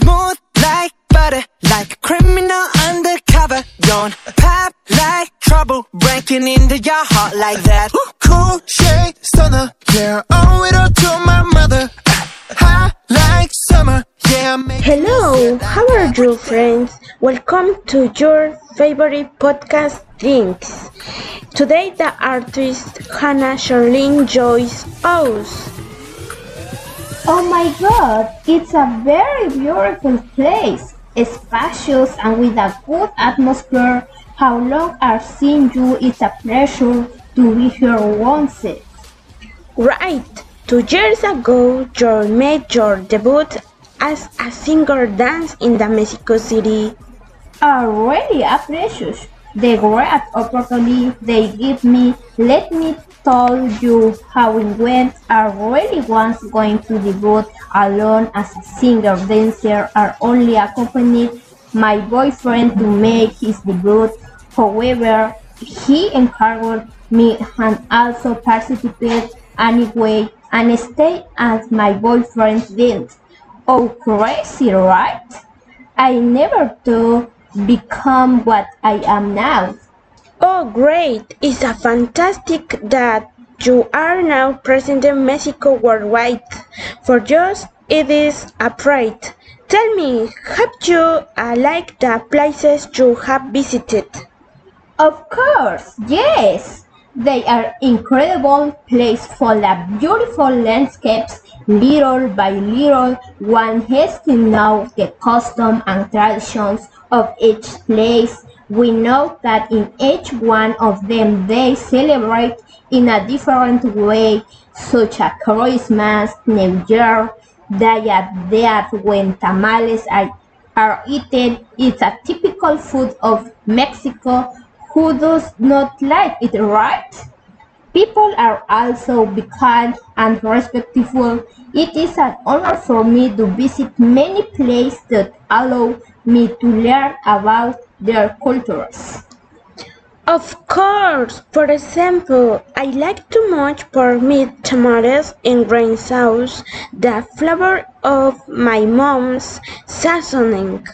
Smooth like butter, like a criminal undercover. Don't pop like trouble, breaking into your heart like that. Cool shade stunner, yeah, owe it all to my mother. Hot like summer, yeah, Hello, how are you, friends? Welcome to your favorite podcast, Drinks. Today, the artist Hannah Charlene Joyce Ouse. Oh my god, it's a very beautiful place, spacious and with a good atmosphere. How long I've seen you, it's a pleasure to be here once. Right, two years ago, you made your debut as a singer dance in the Mexico City. Ah, Already a precious. The great opportunity they give me, let me tell you how it went. I really was going to debut alone as a singer dancer and only accompanied my boyfriend to make his debut. However, he encouraged me and also participate anyway and stay as my boyfriend did. Oh crazy, right? I never thought become what I am now. Oh, great! It's a fantastic that you are now presenting Mexico worldwide. For us, it is a pride. Tell me, have you uh, liked the places you have visited? Of course, yes. They are incredible place full of beautiful landscapes. Little by little, one has to know the custom and traditions of each place. We know that in each one of them they celebrate in a different way, such as Christmas, New Year, Day of Death when tamales are, are eaten. It's a typical food of Mexico. Who does not like it, right? People are also be kind and respectful. It is an honor for me to visit many places that allow me to learn about their cultures. Of course! For example, I like too much for meat tomatoes in green sauce, the flavor of my mom's seasoning.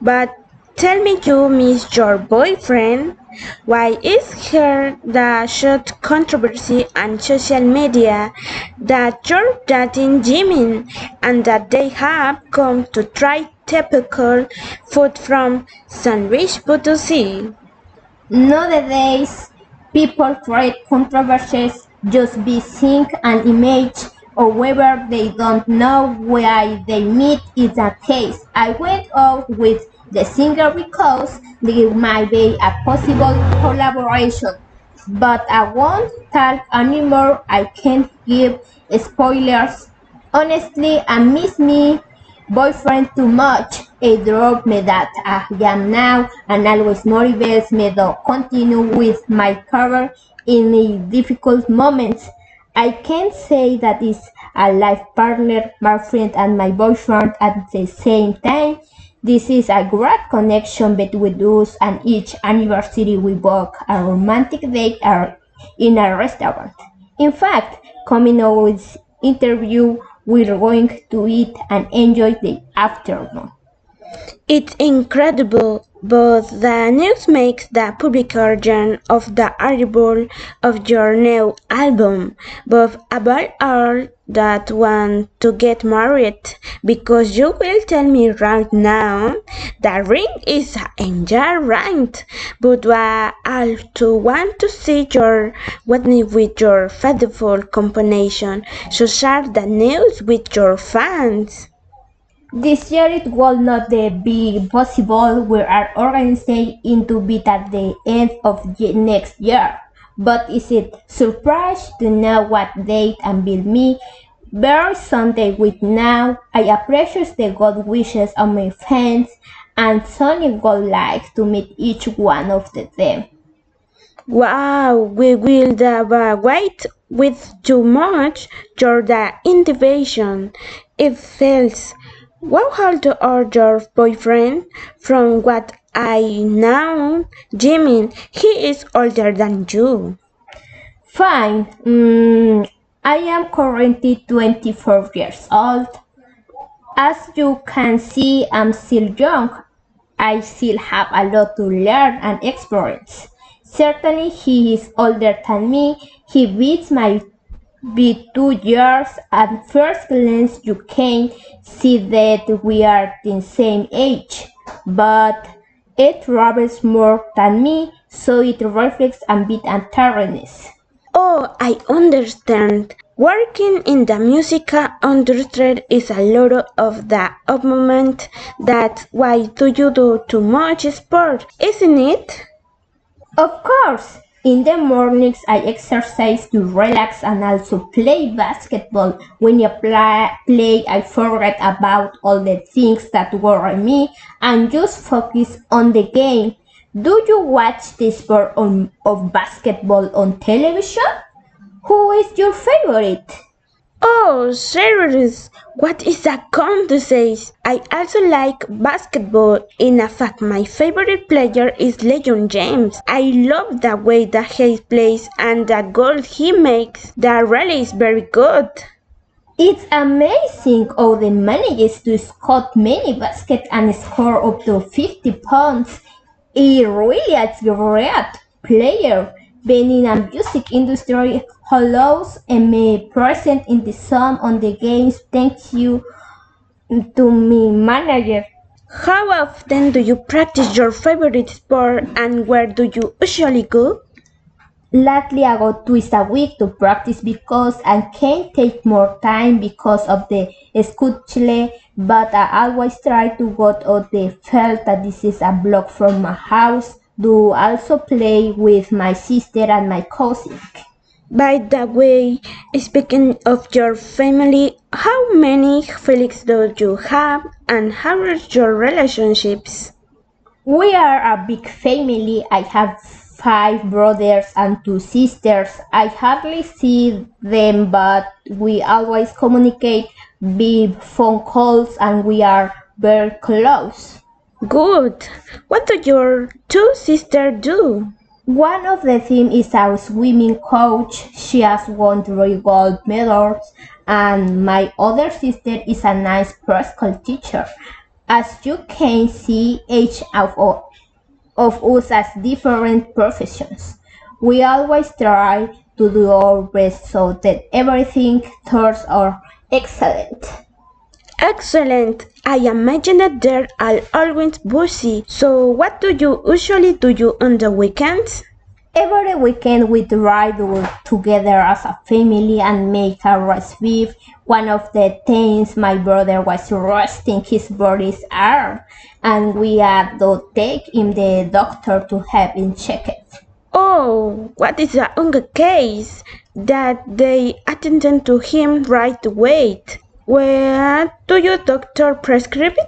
But tell me you miss your boyfriend? Why is here the short controversy on social media that you're dating Jimin and that they have come to try typical food from San Luis Potosí? Nowadays, people create controversies just be seeing an image or whether they don't know why they meet is a case. I went out with the singer recalls there might be a possible collaboration, but I won't talk anymore. I can't give spoilers. Honestly, I miss me boyfriend too much. It drove me that I am now and always motivates me to continue with my career in difficult moments. I can't say that it's a life partner, my friend and my boyfriend at the same time. This is a great connection between us and each anniversary we book a romantic date in a restaurant. In fact, coming out with interview we're going to eat and enjoy the afternoon. It's incredible, but the news makes the publication of the arrival of your new album, but about all that want to get married, because you will tell me right now, the ring is your right, but I also want to see your wedding with your faithful combination, so share the news with your fans. This year it will not be possible. We are organizing into be at the end of the next year. But is it surprised to know what date and will me very Sunday with now? I appreciate the good wishes of my fans and Sony would like to meet each one of them. Wow, we will wait with too much for the invitation. It feels How old are your boyfriend? From what I know, Jimmy, he is older than you. Fine. Mm, I am currently 24 years old. As you can see, I'm still young. I still have a lot to learn and experience. Certainly, he is older than me. He beats my be two years. At first glance, you can see that we are the same age, but it travels more than me, so it reflects a bit and. Oh, I understand. Working in the musical industry is a lot of the moment. That's why do you do too much sport, isn't it? Of course, in the mornings I exercise to relax and also play basketball. When I play, I forget about all the things that worry me and just focus on the game. Do you watch the sport on, of basketball on television? Who is your favorite? Oh, serious? What is to say? I also like basketball. In fact, my favorite player is LeBron James. I love the way that he plays and the goals he makes. The rally is very good. It's amazing how they manages to score many baskets and score up to 50 points. He really is a great player. Being in the music industry allows me present in the sun on the games Thank you to me manager. How often do you practice your favorite sport and where do you usually go? Lately, I go twice a week to practice because I can't take more time because of the schedule, but I always try to go to the field that this is a block from my house do also play with my sister and my cousin. By the way, speaking of your family, how many Felix do you have and how are your relationships? We are a big family. I have five brothers and two sisters. I hardly see them, but we always communicate via phone calls and we are very close. Good. What do your two sisters do? One of the team is our swimming coach. She has won three gold medals. And my other sister is a nice preschool teacher. As you can see, each of, of us has different professions. We always try to do our best so that everything turns out excellent. Excellent. I imagine that they are always busy. So what do you usually do you on the weekends? Every weekend we try to together as a family and make a roast beef. One of the things my brother was roasting his brother's arm and we had to take him the doctor to have him checked. Oh, what is the only case that they attended to him right away? What do your doctor prescribe?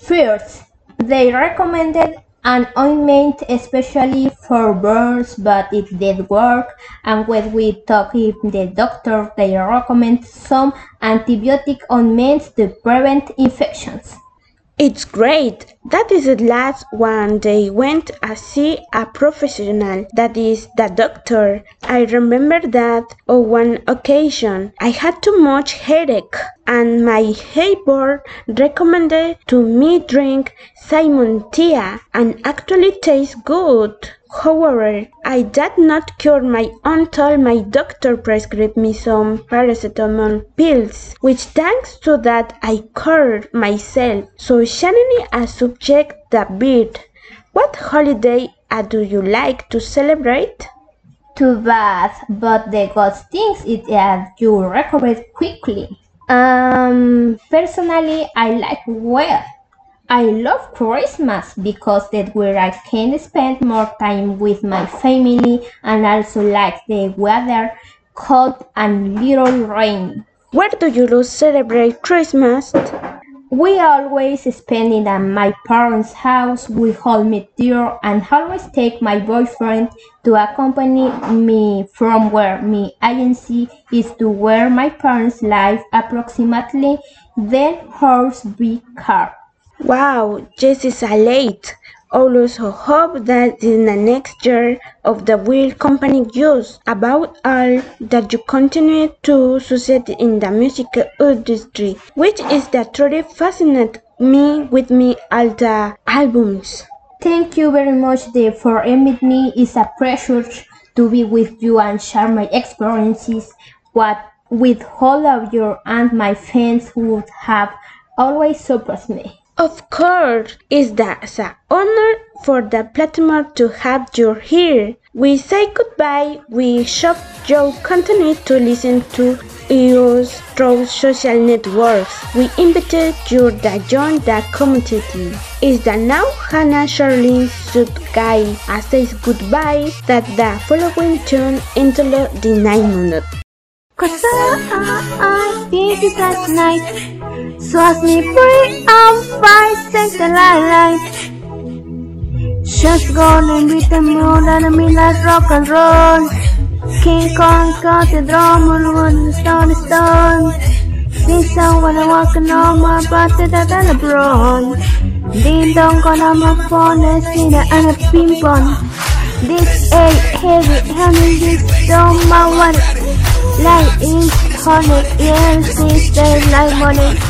First, they recommended an ointment especially for burns, but it did work. And when we talked with the doctor, they recommend some antibiotic ointments to prevent infections. It's great. That is the last one they went to see a professional, that is the doctor. I remember that on one occasion I had too much headache and my neighbor recommended to me drink Simon tea and actually tastes good. However, I did not cure my until my doctor prescribed me some paracetamol pills, which thanks to that I cured myself. So Shannon a subject the beat. What holiday uh, do you like to celebrate? Too bad, but the good thing is that you recover quickly. Um, personally, I like well. I love Christmas because that's where I can spend more time with my family and also like the weather cold and little rain. Where do you celebrate Christmas? We always spend it at my parents' house. We all meet there and always take my boyfriend to accompany me from where my agency is to where my parents live approximately then horse big car. Wow, Jess is late. also hope that in the next year of the will company use about all that you continue to succeed in the music industry, which is that truly fascinate me with me all the albums. Thank you very much, Dave, for inviting me. It's a pleasure to be with you and share my experiences what with all of you and my fans would have always supported me. Of course, it's an honor for the platform to have you here. We say goodbye. We hope you continue to listen to us through social networks. We invited you to join the community. Is the now Hannah Shirley Charlene Sudguy says goodbye that the following tune into the 9 minutes. Cause I, I it's last night Swash me free, I'm five seconds the light Just gonna beat the moon and me like rock and roll. King Kong got the drum on one stone stone This when I walking on my butt that than a brown. Ding dong gonna my phone and see the and a ping pong. This ain't heavy, honey, this don't my one Like is. Honey, yes, this day like money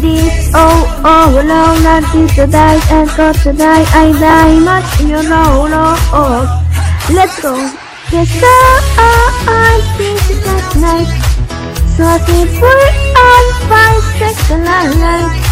this oh oh long not this to die and got to die I die much you know no oh let's go yes sir I think that night so I can put on five seconds alive